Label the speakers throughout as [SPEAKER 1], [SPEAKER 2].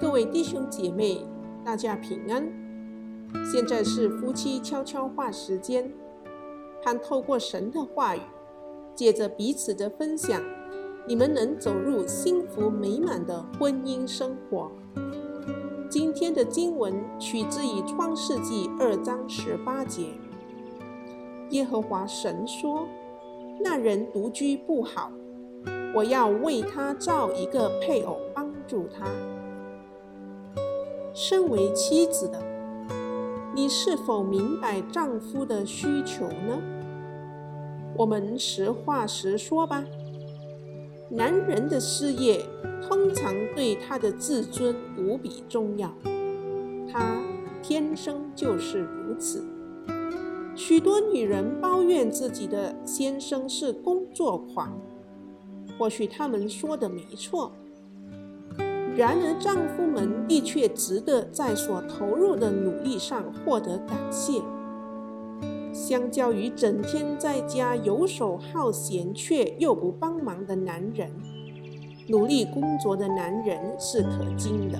[SPEAKER 1] 各位弟兄姐妹，大家平安。现在是夫妻悄悄话时间，盼透过神的话语，借着彼此的分享，你们能走入幸福美满的婚姻生活。今天的经文取自于创世纪二章十八节。耶和华神说：“那人独居不好，我要为他造一个配偶帮助他。”身为妻子的，你是否明白丈夫的需求呢？我们实话实说吧。男人的事业通常对他的自尊无比重要，他天生就是如此。许多女人抱怨自己的先生是工作狂，或许他们说的没错。然而，丈夫们的确值得在所投入的努力上获得感谢。相较于整天在家游手好闲却又不帮忙的男人，努力工作的男人是可敬的。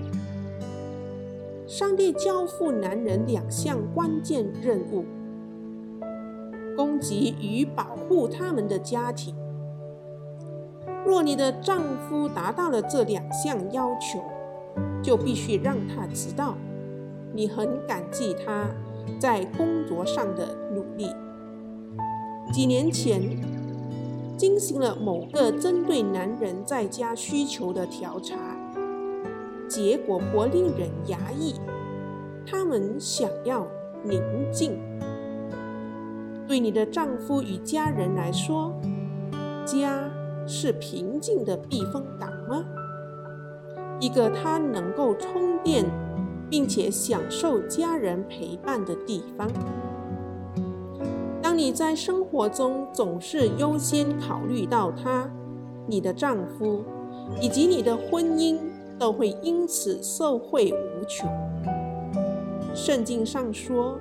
[SPEAKER 1] 上帝交付男人两项关键任务：供给与保护他们的家庭。若你的丈夫达到了这两项要求，就必须让他知道，你很感激他在工作上的努力。几年前，进行了某个针对男人在家需求的调查，结果颇令人压抑。他们想要宁静。对你的丈夫与家人来说，家。是平静的避风港吗？一个他能够充电，并且享受家人陪伴的地方。当你在生活中总是优先考虑到他，你的丈夫以及你的婚姻都会因此受惠无穷。圣经上说，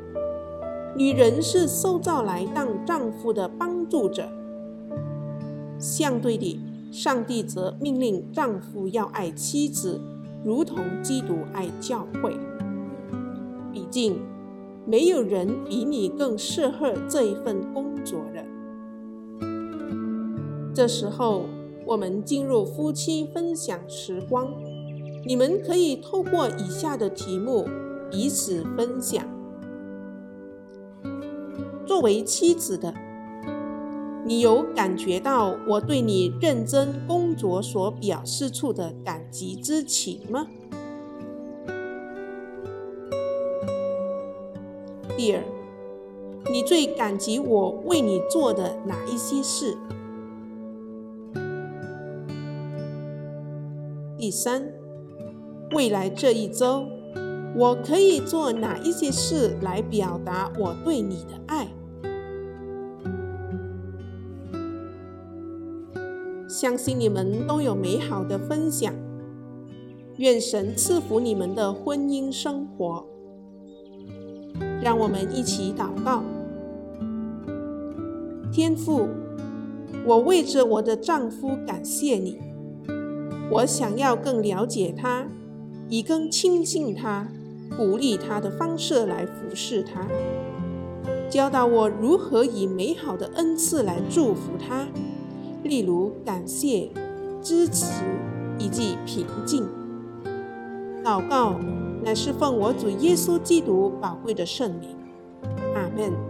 [SPEAKER 1] 女人是受造来当丈夫的帮助者。相对的，上帝则命令丈夫要爱妻子，如同基督爱教会。毕竟，没有人比你更适合这一份工作了。这时候，我们进入夫妻分享时光，你们可以透过以下的题目彼此分享。作为妻子的。你有感觉到我对你认真工作所表示出的感激之情吗？第二，你最感激我为你做的哪一些事？第三，未来这一周，我可以做哪一些事来表达我对你的爱？相信你们都有美好的分享，愿神赐福你们的婚姻生活。让我们一起祷告。天父，我为着我的丈夫感谢你，我想要更了解他，以更亲近他、鼓励他的方式来服侍他，教导我如何以美好的恩赐来祝福他。例如感谢、支持以及平静。祷告乃是奉我主耶稣基督宝贵的圣名。阿门。